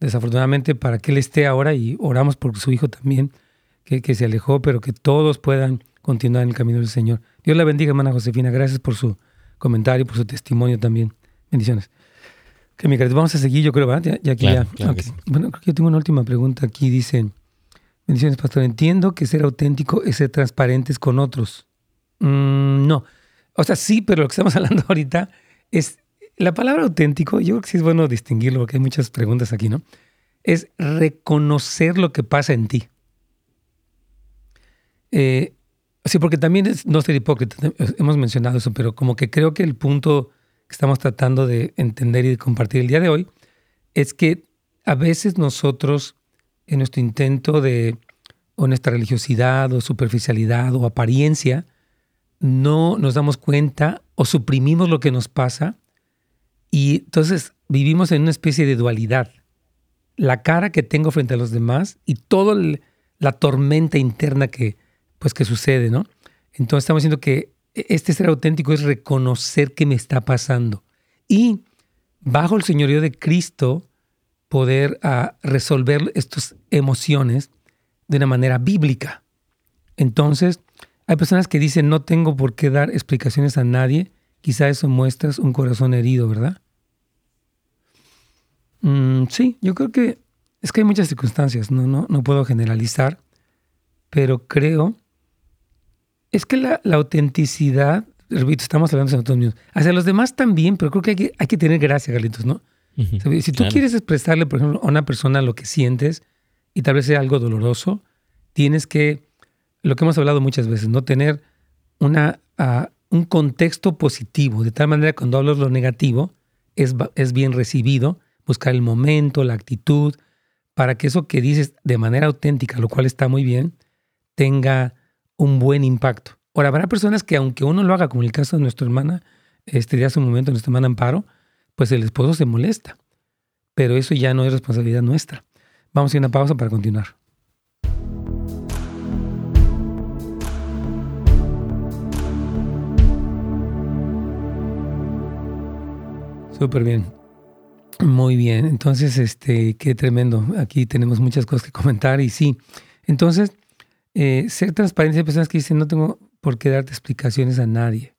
desafortunadamente, para que él esté ahora y oramos por su hijo también, que, que se alejó, pero que todos puedan continuar en el camino del Señor. Dios la bendiga, hermana Josefina. Gracias por su comentario, por su testimonio también. Bendiciones. Que mi querido, vamos a seguir, yo creo, ¿verdad? Ya, que ya. Bueno, creo que yo tengo una última pregunta aquí. Dice, bendiciones, pastor. Entiendo que ser auténtico es ser transparentes con otros. Mm, no. O sea, sí, pero lo que estamos hablando ahorita es la palabra auténtico. Yo creo que sí es bueno distinguirlo porque hay muchas preguntas aquí, ¿no? Es reconocer lo que pasa en ti. Eh, sí, porque también es no ser hipócrita. Hemos mencionado eso, pero como que creo que el punto que estamos tratando de entender y de compartir el día de hoy es que a veces nosotros, en nuestro intento de, o nuestra religiosidad o superficialidad o apariencia, no nos damos cuenta o suprimimos lo que nos pasa y entonces vivimos en una especie de dualidad. La cara que tengo frente a los demás y toda la tormenta interna que, pues, que sucede, ¿no? Entonces estamos diciendo que este ser auténtico es reconocer qué me está pasando y bajo el señorío de Cristo poder ah, resolver estas emociones de una manera bíblica. Entonces, hay personas que dicen, no tengo por qué dar explicaciones a nadie. Quizá eso muestra un corazón herido, ¿verdad? Mm, sí, yo creo que es que hay muchas circunstancias, no, no, no puedo generalizar, pero creo, es que la, autenticidad, repito, estamos hablando de nosotros mismos, hacia los demás también, pero creo que hay que, hay que tener gracia, Carlitos, ¿no? Si tú quieres expresarle, por ejemplo, a una persona lo que sientes y tal vez sea algo doloroso, tienes que lo que hemos hablado muchas veces, no tener una, ah, un contexto positivo, de tal manera que cuando hablas lo negativo es, es bien recibido, buscar el momento, la actitud, para que eso que dices de manera auténtica, lo cual está muy bien, tenga un buen impacto. Ahora, habrá personas que aunque uno lo haga, como el caso de nuestra hermana, este de hace un momento, nuestra hermana Amparo, pues el esposo se molesta. Pero eso ya no es responsabilidad nuestra. Vamos a ir a una pausa para continuar. Súper bien. Muy bien. Entonces, este, qué tremendo. Aquí tenemos muchas cosas que comentar y sí. Entonces, eh, ser transparente. Hay personas que dicen, no tengo por qué darte explicaciones a nadie.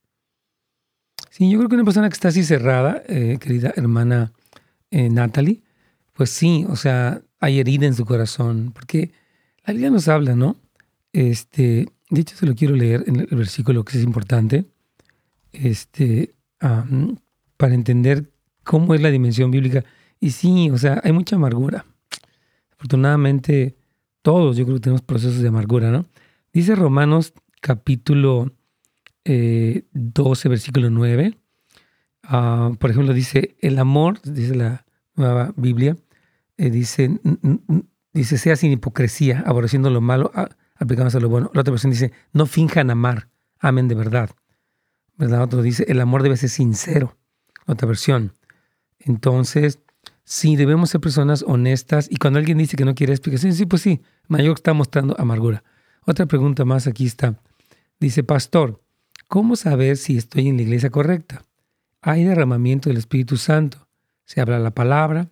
Sí, yo creo que una persona que está así cerrada, eh, querida hermana eh, Natalie, pues sí, o sea, hay herida en su corazón, porque la Biblia nos habla, ¿no? Este, de hecho, se lo quiero leer en el versículo que es importante, este, para entender cómo es la dimensión bíblica. Y sí, o sea, hay mucha amargura. Afortunadamente, todos yo creo que tenemos procesos de amargura, ¿no? Dice Romanos capítulo 12, eh, versículo 9. Ah, por ejemplo, dice, el amor, dice la nueva Biblia, eh, dice, dice, sea sin hipocresía, aborreciendo lo malo, aplicándose a lo bueno. La otra versión dice, no finjan amar, amen de verdad. ¿Verdad? Otro dice, el amor debe ser sincero otra versión. Entonces, sí, debemos ser personas honestas y cuando alguien dice que no quiere explicación, sí, pues sí, mayor está mostrando amargura. Otra pregunta más aquí está. Dice, pastor, ¿cómo saber si estoy en la iglesia correcta? Hay derramamiento del Espíritu Santo. Se habla la palabra,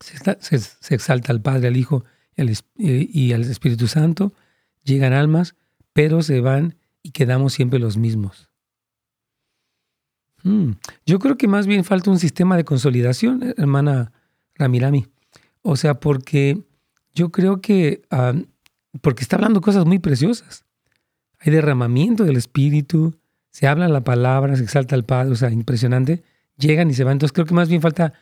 se, exalta al Padre, al Hijo y al Espíritu Santo. Llegan almas, pero se van y quedamos siempre los mismos. Mm, yo creo que más bien falta un sistema de consolidación, eh, hermana Ramirami. O sea, porque yo creo que, porque está hablando cosas muy preciosas. Hay derramamiento del Espíritu, se habla la palabra, se exalta al Padre, o sea, impresionante. Llegan y se van. Entonces creo que más bien falta,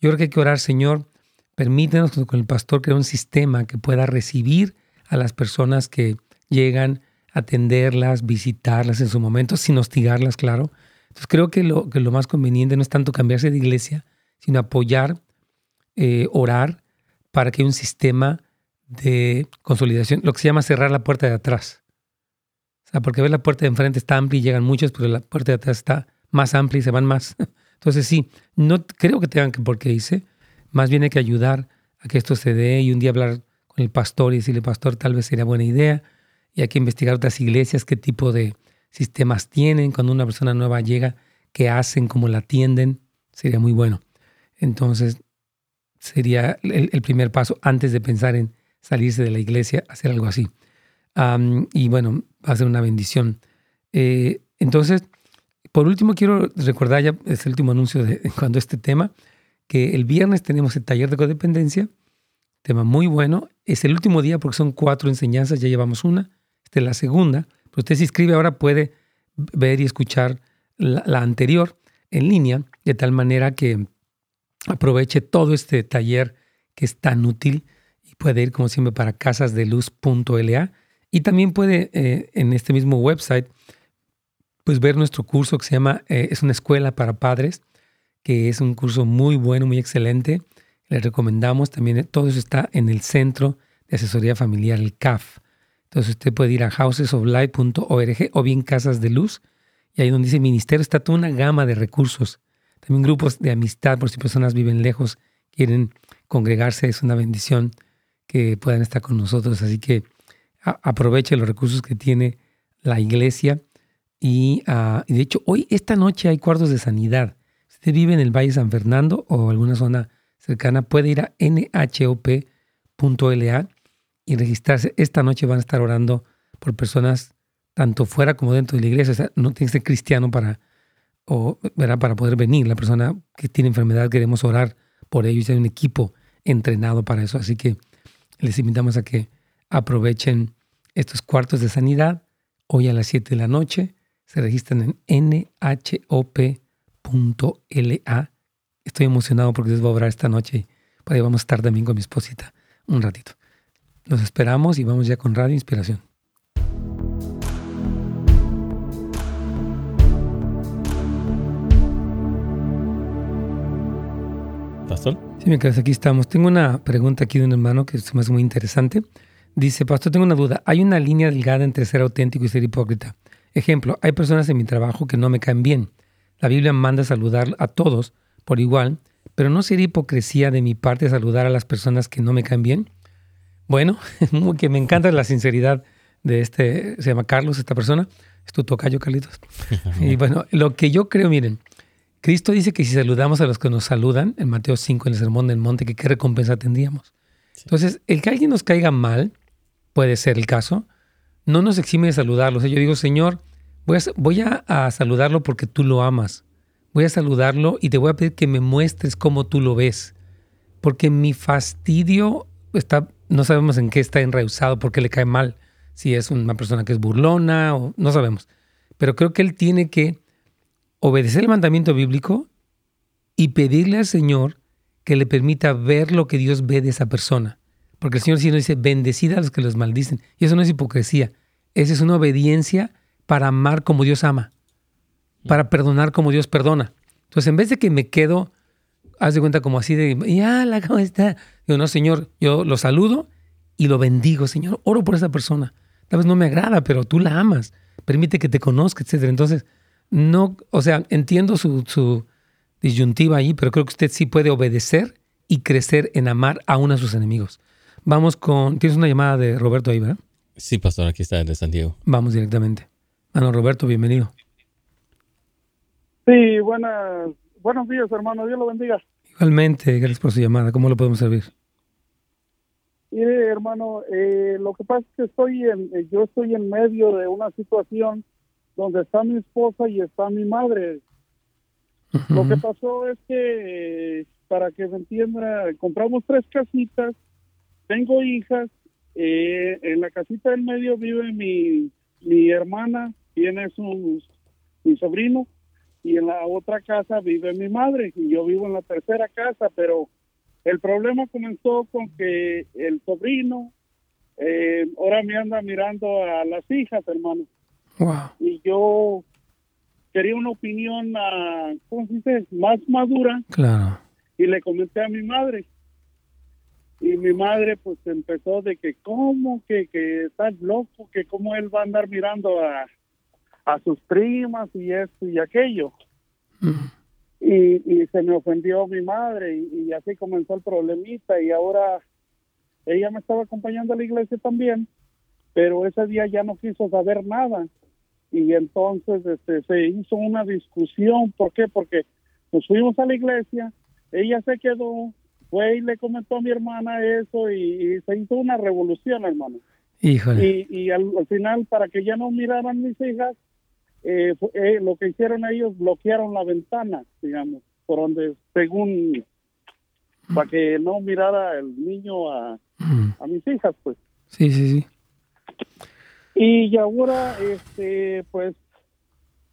yo creo que hay que orar, Señor, permítenos con el pastor crear un sistema que pueda recibir a las personas que llegan, atenderlas, visitarlas en su momento, sin hostigarlas, claro, entonces creo que lo, que lo más conveniente no es tanto cambiarse de iglesia, sino apoyar, eh, orar para que haya un sistema de consolidación, lo que se llama cerrar la puerta de atrás. O sea, porque ver la puerta de enfrente está amplia y llegan muchos, pero la puerta de atrás está más amplia y se van más. Entonces sí, no creo que tengan que por qué hice, más bien hay que ayudar a que esto se dé y un día hablar con el pastor y decirle, pastor, tal vez sería buena idea, y hay que investigar otras iglesias, qué tipo de sistemas tienen cuando una persona nueva llega, qué hacen, cómo la atienden, sería muy bueno. Entonces, sería el, primer paso antes de pensar en salirse de la iglesia, hacer algo así. y bueno, va a ser una bendición. Eh, entonces, por último, quiero recordar, ya es el último anuncio de cuando este tema, que el viernes tenemos el taller de codependencia, tema muy bueno. Es el último día porque son cuatro enseñanzas, ya llevamos una, esta es la segunda. Usted se inscribe ahora puede ver y escuchar la, anterior en línea, de tal manera que aproveche todo este taller que es tan útil y puede ir como siempre para casasdeluz.la y también puede eh, en este mismo website pues ver nuestro curso que se llama eh, es una escuela para padres que es un curso muy bueno muy excelente. Le recomendamos también todo eso está en el centro de asesoría familiar el CAF Entonces usted puede ir a housesoflight.org o bien Casas de Luz. Y ahí donde dice ministerio está toda una gama de recursos. También grupos de amistad por si personas viven lejos, quieren congregarse. Es una bendición que puedan estar con nosotros. Así que aproveche los recursos que tiene la iglesia. Ah, y, de hecho, hoy, esta noche hay cuartos de sanidad. Si usted vive en el Valle San Fernando o alguna zona cercana, puede ir a nhop.la y registrarse. Esta noche van a estar orando por personas tanto fuera como dentro de la iglesia. no tiene que ser cristiano para, o, para poder venir. La persona que tiene enfermedad, queremos orar por ellos hay un equipo entrenado para eso. Así que les invitamos a que aprovechen estos cuartos de sanidad hoy a las 7 de la noche. Se registran en nhop.la. Estoy emocionado porque les voy a obrar esta noche. Por ahí vamos a estar también con mi esposita un ratito. Los esperamos y vamos ya con Radio Inspiración. Pastor. Sí, mientras aquí estamos. Tengo una pregunta aquí de un hermano que se me hace muy interesante. Dice, Pastor, tengo una duda. Hay una línea delgada entre ser auténtico y ser hipócrita. Ejemplo, hay personas en mi trabajo que no me caen bien. La Biblia manda saludar a todos por igual, pero ¿no sería hipocresía de mi parte saludar a las personas que no me caen bien? Bueno, que me encanta la sinceridad de este, se llama Carlos, esta persona. Es tu tocayo, Carlitos. y bueno, lo que yo creo, miren, Cristo dice que si saludamos a los que nos saludan, en Mateo 5, en el Sermón del Monte, que qué recompensa tendríamos. Entonces, el que alguien nos caiga mal, puede ser el caso, no nos exime de saludarlo. yo digo, Señor, voy, a, voy a, saludarlo porque tú lo amas. Voy a saludarlo y te voy a pedir que me muestres cómo tú lo ves. Porque mi fastidio está no sabemos en qué está enraizado, porque le cae mal, si es una persona que es burlona o no sabemos. Pero creo que él tiene que obedecer el mandamiento bíblico y pedirle al Señor que le permita ver lo que Dios ve de esa persona. Porque el Señor sí nos dice, bendecida a los que los maldicen. Y eso no es hipocresía. Esa es una obediencia para amar como Dios ama, para perdonar como Dios perdona. Entonces, en vez de que me quedo haz de cuenta como así de, ya, la ¿cómo está? Digo, no, Señor, yo lo saludo y lo bendigo, Señor, oro por esa persona. Tal vez no me agrada, pero tú la amas, permite que te conozca, etc. Entonces, no, o sea, entiendo su, su disyuntiva ahí, pero creo que usted sí puede obedecer y crecer en amar aún a sus enemigos. Vamos con, tienes una llamada de Roberto ahí, ¿verdad? Sí, pastor, aquí está de San Diego. Vamos directamente. Bueno, Roberto, bienvenido. Sí, buenas Buenos días, hermano. Dios lo bendiga. Igualmente, gracias por su llamada. ¿Cómo lo podemos servir? Mire, hermano, eh, lo que pasa es que estoy en, eh, yo estoy en medio de una situación donde está mi esposa y está mi madre. Lo que pasó es que, para que me entienda, compramos tres casitas, tengo hijas, eh, en la casita del medio vive mi, mi hermana, tiene su, mi sobrino, y en la otra casa vive mi madre y yo vivo en la tercera casa, pero el problema comenzó con que el sobrino eh, ahora me anda mirando a las hijas, hermano. Y yo quería una opinión, uh, ¿cómo se dice? Más madura. Claro. Y le comenté a mi madre. Y mi madre pues empezó de que, ¿cómo? Que, que estás loco, que cómo él va a andar mirando a, a sus primas y esto y aquello. Y, se me ofendió mi madre y, así comenzó el problemita y ahora ella me estaba acompañando a la iglesia también, pero ese día ya no quiso saber nada y entonces este, se hizo una discusión, ¿por qué? Porque nos fuimos a la iglesia, ella se quedó, fue y le comentó a mi hermana eso y, se hizo una revolución, hermano. Híjole. Y, al, final, para que ya no miraran mis hijas, eh, eh, lo que hicieron ellos, bloquearon la ventana, digamos, por donde, según, para que no mirara el niño a, a mis hijas, pues. Sí, sí, sí. Y ahora, este, pues,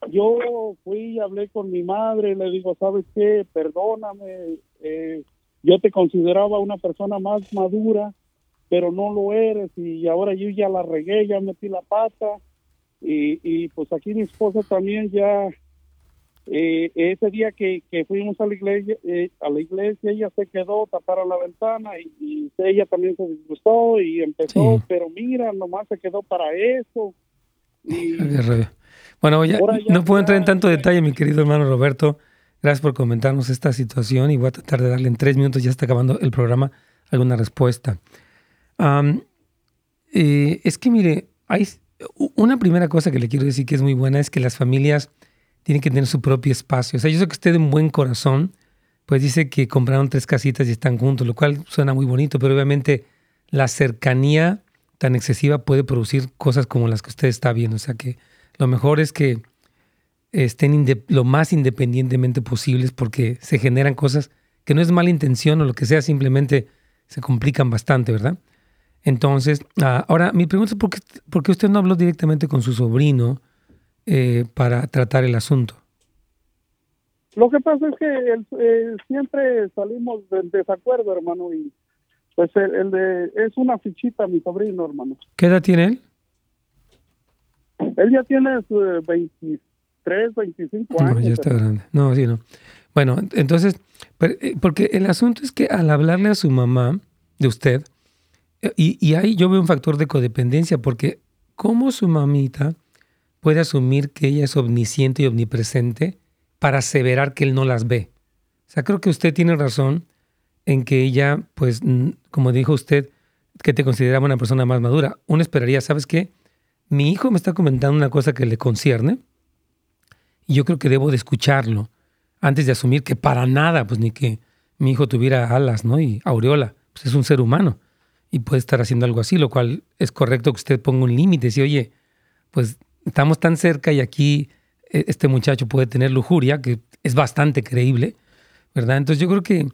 yo fui y hablé con mi madre, le digo, ¿sabes qué? Perdóname, eh, yo te consideraba una persona más madura, pero no lo eres y ahora yo ya la regué, ya metí la pata y, y pues aquí mi esposa también ya eh, ese día que, que, fuimos a la iglesia, eh, a la iglesia ella se quedó, taparon la ventana y, ella también se disgustó y empezó, pero mira, nomás se quedó para eso. bueno, ya, no puedo entrar en tanto detalle, mi querido hermano Roberto. Gracias por comentarnos esta situación y voy a tratar de darle en tres minutos, ya está acabando el programa, alguna respuesta. Eh, es que mire, hay una primera cosa que le quiero decir que es muy buena es que las familias tienen que tener su propio espacio. O sea, yo sé que usted en buen corazón, pues dice que compraron tres casitas y están juntos, lo cual suena muy bonito, pero obviamente la cercanía tan excesiva puede producir cosas como las que usted está viendo. O sea que lo mejor es que estén lo más independientemente posibles porque se generan cosas que no es mala intención o lo que sea, simplemente se complican bastante, ¿verdad? Entonces, ah, ahora mi pregunta es ¿por qué, por qué usted no habló directamente con su sobrino? eh, para tratar el asunto? Lo que pasa es que eh, siempre salimos del desacuerdo, hermano, y pues el, de, es una fichita mi sobrino, hermano. ¿Qué edad tiene él? Él ya tiene 23, 25 años. No, ya está grande. No, sí, no. Bueno, entonces, eh, porque el asunto es que al hablarle a su mamá de usted, eh, y, y ahí yo veo un factor de codependencia, porque como su mamita puede asumir que ella es omnisciente y omnipresente para aseverar que él no las ve. O sea, creo que usted tiene razón en que ella, pues, como dijo usted, que te consideraba una persona más madura. Uno esperaría, ¿sabes qué? Mi hijo me está comentando una cosa que le concierne y yo creo que debo de escucharlo antes de asumir que para nada, pues ni que mi hijo tuviera alas, ¿no? Y aureola, pues es un ser humano y puede estar haciendo algo así, lo cual es correcto que usted ponga un límite. Si, oye, pues estamos tan cerca y aquí e, este muchacho puede tener lujuria, que es bastante creíble, ¿verdad? Entonces yo creo que,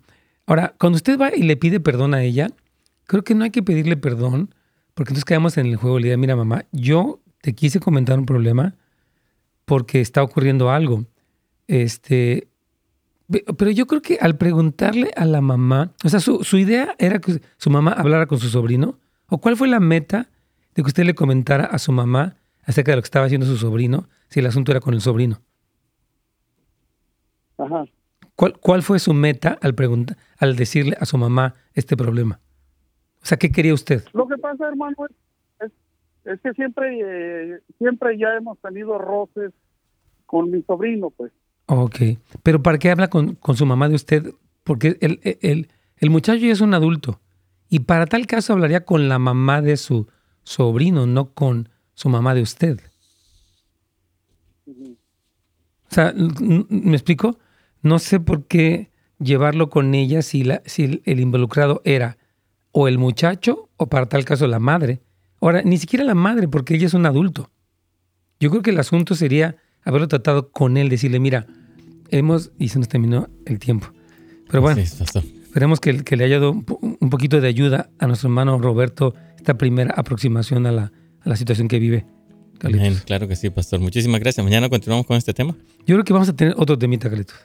ahora, cuando usted va y le pide perdón a ella, creo que no hay que pedirle perdón, porque entonces quedamos en el juego, le digo, mira mamá, yo te quise comentar un problema porque está ocurriendo algo. Este, pero yo creo que al preguntarle a la mamá, o sea, su, su idea era que su mamá hablara con su sobrino, o cuál fue la meta de que usted le comentara a su mamá acerca de lo que estaba haciendo su sobrino, si el asunto era con el sobrino. Ajá. ¿Cuál, cuál fue su meta al, preguntar, al decirle a su mamá este problema? O sea, ¿qué quería usted? Lo que pasa, hermano, es, es que siempre, eh, siempre ya hemos tenido roces con mi sobrino, pues. Ok, pero ¿para qué habla con, con su mamá de usted? Porque el, el, el muchacho ya es un adulto y para tal caso hablaría con la mamá de su sobrino, no con su mamá de usted. O sea, ¿me explico? No sé por qué llevarlo con ella si, la, si el involucrado era o el muchacho o para tal caso la madre. Ahora, ni siquiera la madre porque ella es un adulto. Yo creo que el asunto sería haberlo tratado con él, decirle, mira, hemos, y se nos terminó el tiempo. Pero bueno, esperemos que, que, le haya dado un poquito de ayuda a nuestro hermano Roberto esta primera aproximación a la, la situación que vive. claro que sí, pastor. Muchísimas gracias. Mañana continuamos con este tema. Yo creo que vamos a tener otro temita, Carlitos.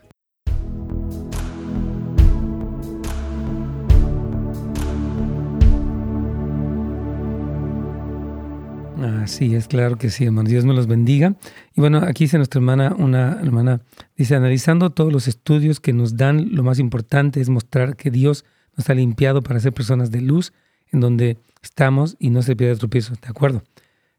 Así es, claro que sí, hermano. Dios me los bendiga. Y bueno, aquí dice nuestra hermana, una hermana, dice, analizando todos los estudios que nos dan, lo más importante es mostrar que Dios nos ha limpiado para ser personas de luz, en donde estamos y no se pierde tropiezo. ¿De acuerdo?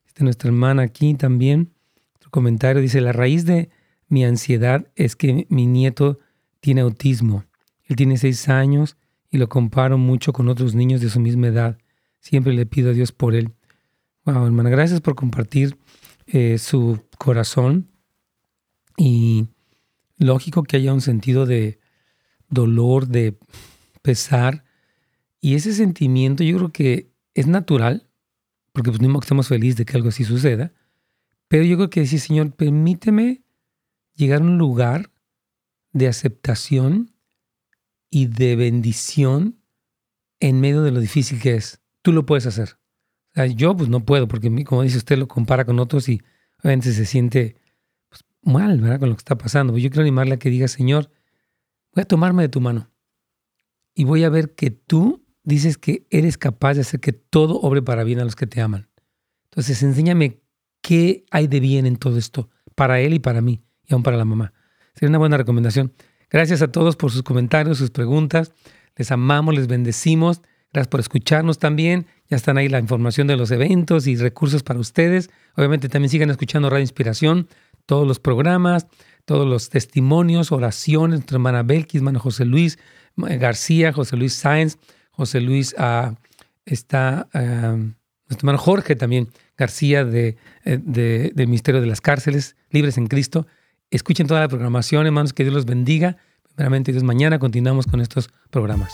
Este, nuestra hermana aquí también, otro comentario, dice, la raíz de mi ansiedad es que mi nieto tiene autismo. Él tiene seis años y lo comparo mucho con otros niños de su misma edad. Siempre le pido a Dios por él. Wow, hermana, gracias por compartir eh, su corazón. Y lógico que haya un sentido de dolor, de pesar. Y ese sentimiento yo creo que es natural porque pues no que estemos felices de que algo así suceda, pero yo creo que decir, Señor, permíteme llegar a un lugar de aceptación y de bendición en medio de lo difícil que es. Tú lo puedes hacer. Yo pues no puedo, porque como dice usted, lo compara con otros y obviamente se siente pues, mal. Con lo que está pasando. Pues yo quiero animarle a que diga, Señor, voy a tomarme de tu mano y voy a ver que tú dices que eres capaz de hacer que todo obre para bien a los que te aman. Entonces, enséñame qué hay de bien en todo esto, para él y para mí, y aún para la mamá. Sería una buena recomendación. Gracias a todos por sus comentarios, sus preguntas. Les amamos, les bendecimos. Gracias por escucharnos también. Ya están ahí la información de los eventos y recursos para ustedes. Obviamente también sigan escuchando Radio Inspiración, todos los programas, todos los testimonios, oraciones, nuestra hermana Belkis, hermano José Luis García, José Luis Sáenz, José Luis uh, está, uh, nuestro hermano Jorge también García de, eh, de, del Ministerio de las Cárceles, Libres en Cristo. Escuchen toda la programación, hermanos, que Dios los bendiga. Primeramente, Dios, mañana continuamos con estos programas.